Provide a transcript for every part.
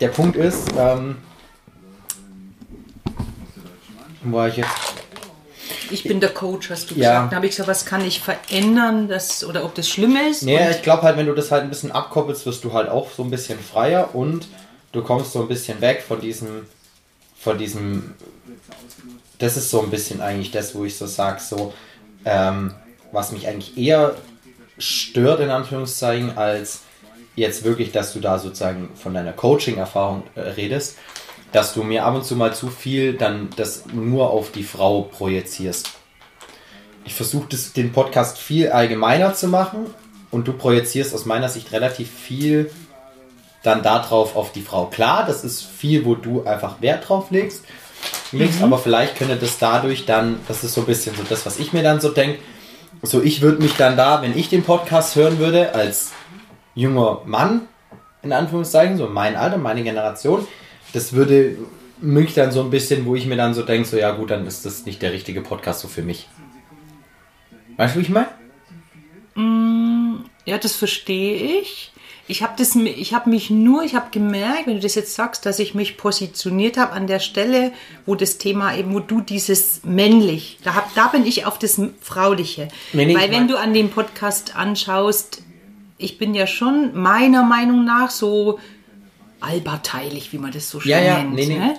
der Punkt ist, ähm, wo war ich jetzt? Ich bin der Coach, hast du Ja. gesagt. Da habe ich gesagt, was kann ich verändern, dass, oder ob das schlimm ist. Nee, Und- ich glaube halt, wenn du das halt ein bisschen abkoppelst, wirst du halt auch so ein bisschen freier und du kommst so ein bisschen weg von diesem, von diesem, das ist so ein bisschen eigentlich das, wo ich so sag, so, ähm, was mich eigentlich eher stört, in Anführungszeichen, als jetzt wirklich, dass du da sozusagen von deiner Coaching-Erfahrung äh, redest, dass du mir ab und zu mal zu viel dann das nur auf die Frau projizierst. Ich versuche den Podcast viel allgemeiner zu machen und du projizierst aus meiner Sicht relativ viel dann darauf auf die Frau. Klar, das ist viel, wo du einfach Wert drauf legst, legst aber vielleicht könnte das dadurch dann, das ist so ein bisschen so das, was ich mir dann so denke, so ich würde mich dann da, wenn ich den Podcast hören würde, als junger Mann, in Anführungszeichen, so mein Alter, meine Generation, das würde mich dann so ein bisschen, wo ich mir dann so denke, so ja gut, dann ist das nicht der richtige Podcast so für mich. Weißt du, wie ich meine? Ja, das verstehe ich. Ich habe das, ich habe mich nur, ich habe gemerkt, wenn du das jetzt sagst, dass ich mich positioniert habe an der Stelle, wo das Thema eben, wo du dieses männlich, da hab, da bin ich auf das Frauliche. Nee, nee, Weil wenn du an dem Podcast anschaust, ich bin ja schon meiner Meinung nach so alberteilig, wie man das so schön Ja, ja, nennt. nee, nee. Ne?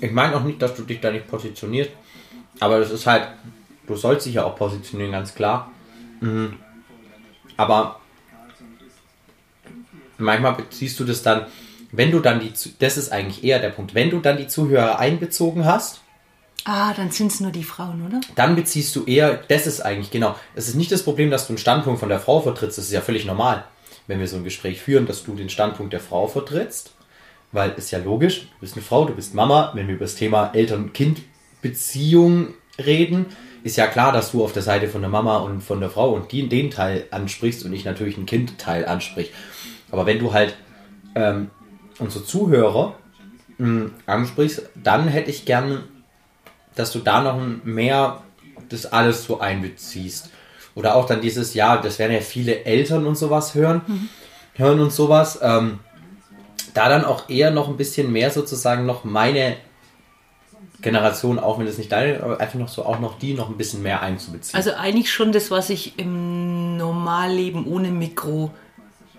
Ich meine auch nicht, dass du dich da nicht positionierst, aber das ist halt, du sollst dich ja auch positionieren, ganz klar. Mhm. Aber manchmal beziehst du das dann, wenn du dann die, das ist eigentlich eher der Punkt, wenn du dann die Zuhörer einbezogen hast, Ah, dann sind es nur die Frauen, oder? dann beziehst du eher, das ist eigentlich genau, es ist nicht das Problem, dass du einen Standpunkt von der Frau vertrittst, das ist ja völlig normal, wenn wir so ein Gespräch führen, dass du den Standpunkt der Frau vertrittst, weil ist ja logisch, du bist eine Frau, du bist Mama, wenn wir über das Thema Eltern-Kind-Beziehung reden, ist ja klar, dass du auf der Seite von der Mama und von der Frau und die, den Teil ansprichst und ich natürlich einen Kind-Teil ansprich. Aber wenn du halt ähm, unsere Zuhörer mh, ansprichst, dann hätte ich gern dass du da noch mehr das alles so einbeziehst. Oder auch dann dieses, ja, das werden ja viele Eltern und sowas hören, hören und sowas. Ähm, da dann auch eher noch ein bisschen mehr sozusagen noch meine Generation, auch wenn das nicht deine, aber einfach noch so auch noch die noch ein bisschen mehr einzubeziehen. Also eigentlich schon das, was ich im Normalleben ohne Mikro,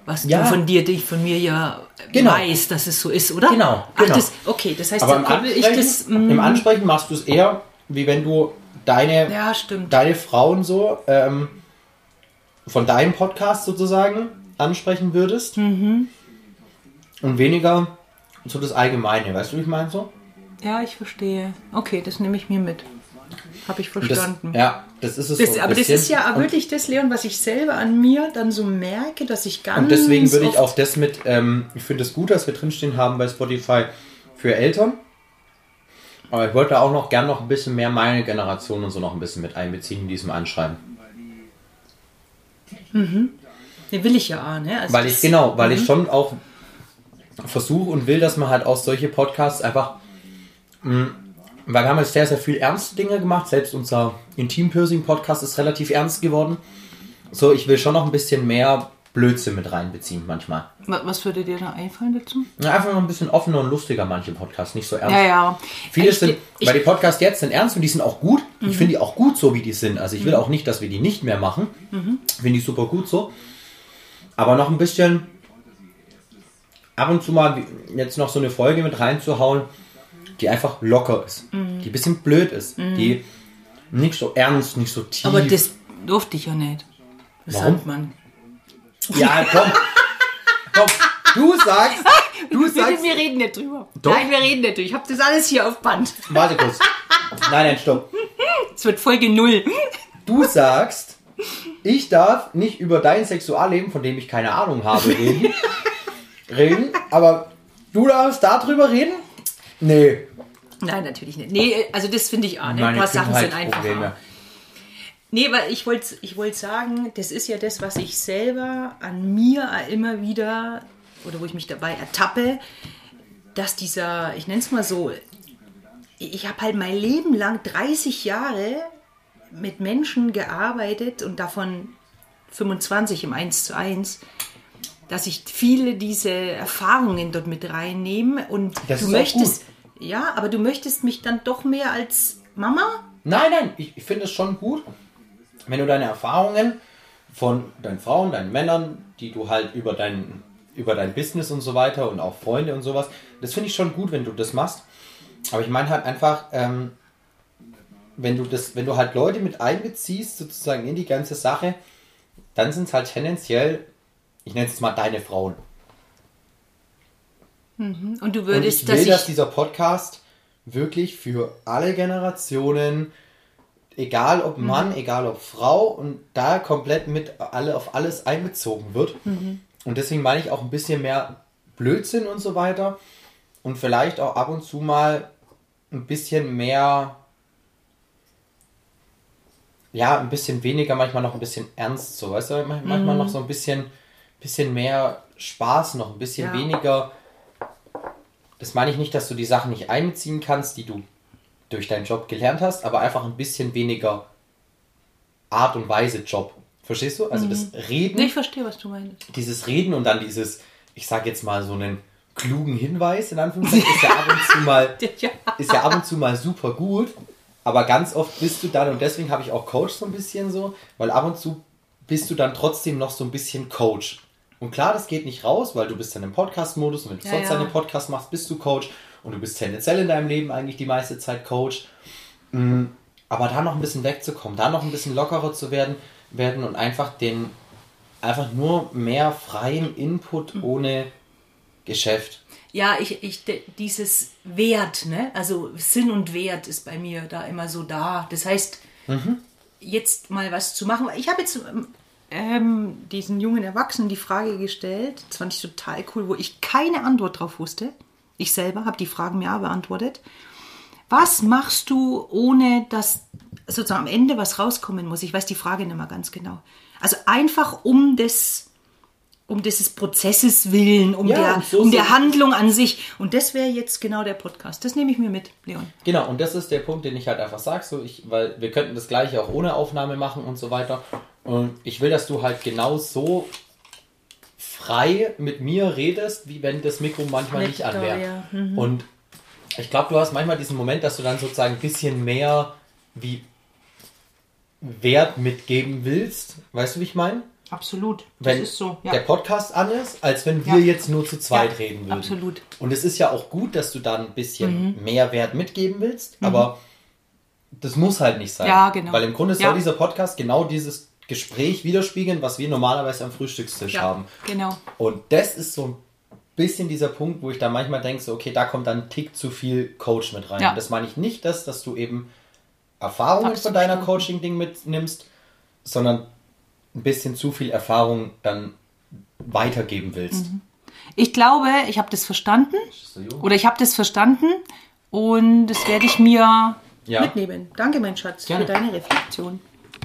was Ja. du von dir, dich von mir ja Genau. weißt, dass es so ist, oder? Genau, Ach, genau. das, okay, das heißt, aber im Ansprechen, das. mm, im Ansprechen machst du es eher, wie wenn du deine ja, deine Frauen so ähm, von deinem Podcast sozusagen ansprechen würdest Mhm. und weniger so das Allgemeine, weißt du, wie ich meine so? Ja, ich verstehe. Okay, das nehme ich mir mit. Habe ich verstanden. Das, ja, das ist es Das, so aber das bisschen. ist ja wirklich das, Leon, was ich selber an mir dann so merke, dass ich ganz und deswegen würde ich auch das mit, ähm, ich finde es gut, dass wir drinstehen haben bei Spotify für Eltern. Aber ich wollte auch noch gern noch ein bisschen mehr meine Generation und so noch ein bisschen mit einbeziehen in diesem Anschreiben. Den will ich ja auch, ne? Also Weil das- ich, genau, weil Mhm. ich schon auch versuche und will, dass man halt aus solche Podcasts einfach, mh, weil wir haben jetzt sehr, sehr viel ernste Dinge gemacht, selbst unser Intim-Piercing-Podcast ist relativ ernst geworden. So, ich will schon noch ein bisschen mehr Blödsinn mit reinbeziehen manchmal. Wa- Was würde dir da einfallen dazu? Ja, Einfach noch ein bisschen offener und lustiger, manche Podcasts, nicht so ernst. Ja, ja. Viele Ich- sind, ich- Mhm. weil die Podcasts jetzt sind ernst und die sind auch gut. Ich finde die auch gut so, wie die sind. Also ich will auch nicht, dass wir die nicht mehr machen. Mhm. Finde ich super gut so. Aber noch ein bisschen ab und zu mal jetzt noch so eine Folge mit reinzuhauen, die einfach locker ist. Mhm. Die ein bisschen blöd ist. Die nicht so ernst, nicht so tief. Aber das durfte ich ja nicht. Das Warum? Sandmann. ja, komm. komm. Du sagst, du Bitte, sagst, wir reden nicht drüber. Doch. Nein, wir reden nicht drüber. Ich habe das alles hier auf Band. warte kurz. Nein, nein, stopp. Es wird Folge null. Du sagst, ich darf nicht über dein Sexualleben, von dem ich keine Ahnung habe, reden. reden, aber du darfst darüber reden? Nee. Nein, natürlich nicht. Nee, also das finde ich auch nicht. Ein paar Sachen sind einfach. Nee, weil ich wollte ich wollt sagen, das ist ja das, was ich selber an mir immer wieder, oder wo ich mich dabei ertappe, dass dieser, ich nenne es mal so, ich habe halt mein Leben lang 30 Jahre mit Menschen gearbeitet und davon 25 im 1 zu 1. dass ich viele diese Erfahrungen dort mit reinnehme und Das du möchtest, ja, aber du möchtest mich dann doch mehr als Mama? Nein, nein, ich, ich finde es schon gut, wenn du deine Erfahrungen von deinen Frauen, deinen Männern, die du halt über dein, über dein Business und so weiter und auch Freunde und sowas, das finde ich schon gut, wenn du das machst. Aber ich meine halt einfach, ähm, wenn du das, wenn du halt Leute mit einbeziehst, sozusagen in die ganze Sache, dann sind es halt tendenziell, ich nenne es mal deine Frauen. Und du Und würdest, ich will, dass dass ich. dieser Podcast wirklich für alle Generationen, egal ob Mhm. Mann, egal ob Frau, und da komplett mit alle auf alles einbezogen wird. Mhm. Und deswegen meine ich auch ein bisschen mehr Blödsinn und so weiter. Und vielleicht auch ab und zu mal ein bisschen mehr, ja, ein bisschen weniger, manchmal noch ein bisschen ernst, so weißt du, Man- Mhm. manchmal noch so ein bisschen, bisschen mehr Spaß, noch ein bisschen Ja. weniger. Das meine ich nicht, dass du die Sachen nicht einbeziehen kannst, die du durch deinen Job gelernt hast, aber einfach ein bisschen weniger Art und Weise Job. Verstehst du? Also das Reden ich verstehe, was du meinst. dieses Reden und dann dieses, ich sag jetzt mal so einen klugen Hinweis in Anführungszeichen, ist ja ab und zu mal, ist ja ab und zu mal super gut, aber ganz oft bist du dann, und deswegen habe ich auch Coach so ein bisschen so, weil ab und zu bist du dann trotzdem noch so ein bisschen Coach. Und klar, das geht nicht raus, weil du bist dann im Podcast-Modus und wenn du Ja, sonst ja. deinen Podcast machst, bist du Coach und du bist tendenziell in deinem Leben eigentlich die meiste Zeit Coach. Mm, Aber da noch ein bisschen wegzukommen, da noch ein bisschen lockerer zu werden, werden und einfach den, einfach nur mehr freien Input Mhm. ohne Geschäft. Ja, ich, ich, dieses Wert, ne? Also Sinn und Wert ist bei mir da immer so da. Das heißt, jetzt mal was zu machen. Ich habe jetzt ähm, diesen jungen Erwachsenen die Frage gestellt, das fand ich total cool, wo ich keine Antwort drauf wusste. Ich selber habe die Fragen mir auch beantwortet. Was machst du, ohne dass sozusagen am Ende was rauskommen muss? Ich weiß die Frage nicht mehr ganz genau. Also einfach um des um dieses Prozesses willen, um, Ja, der, so um der Handlung an sich. Und das wäre jetzt genau der Podcast. Das nehme ich mir mit, Leon. Genau, und das ist der Punkt, den ich halt einfach sage, so ich, weil wir könnten das gleiche auch ohne Aufnahme machen und so weiter. Und ich will, dass du halt genau so frei mit mir redest, wie wenn das Mikro manchmal Mit nicht an wäre. ja. Mhm. Und ich glaube, du hast manchmal diesen Moment, dass du dann sozusagen ein bisschen mehr wie Wert mitgeben willst. Weißt du, wie ich meine? Absolut. Wenn der Podcast an ist, als wenn wir Ja. jetzt nur zu zweit Ja, reden würden. absolut. Und es ist ja auch gut, dass du dann ein bisschen Mhm. mehr Wert mitgeben willst, aber das muss halt nicht sein. Ja, genau. Weil im Grunde Ja. soll dieser Podcast genau dieses Gespräch widerspiegeln, was wir normalerweise am Frühstückstisch ja, haben. genau. Und das ist so ein bisschen dieser Punkt, wo ich dann manchmal denke, so, okay, da kommt dann ein Tick zu viel Coach mit rein. Ja. Und das meine ich nicht, dass, dass du eben Erfahrungen Hab's von deiner. Coaching-Ding mitnimmst, sondern ein bisschen zu viel Erfahrung dann weitergeben willst. Ich glaube, ich habe das verstanden. Oder ich habe das verstanden. Und das werde ich mir Ja. mitnehmen. Danke, mein Schatz, Gerne. für deine Reflexion.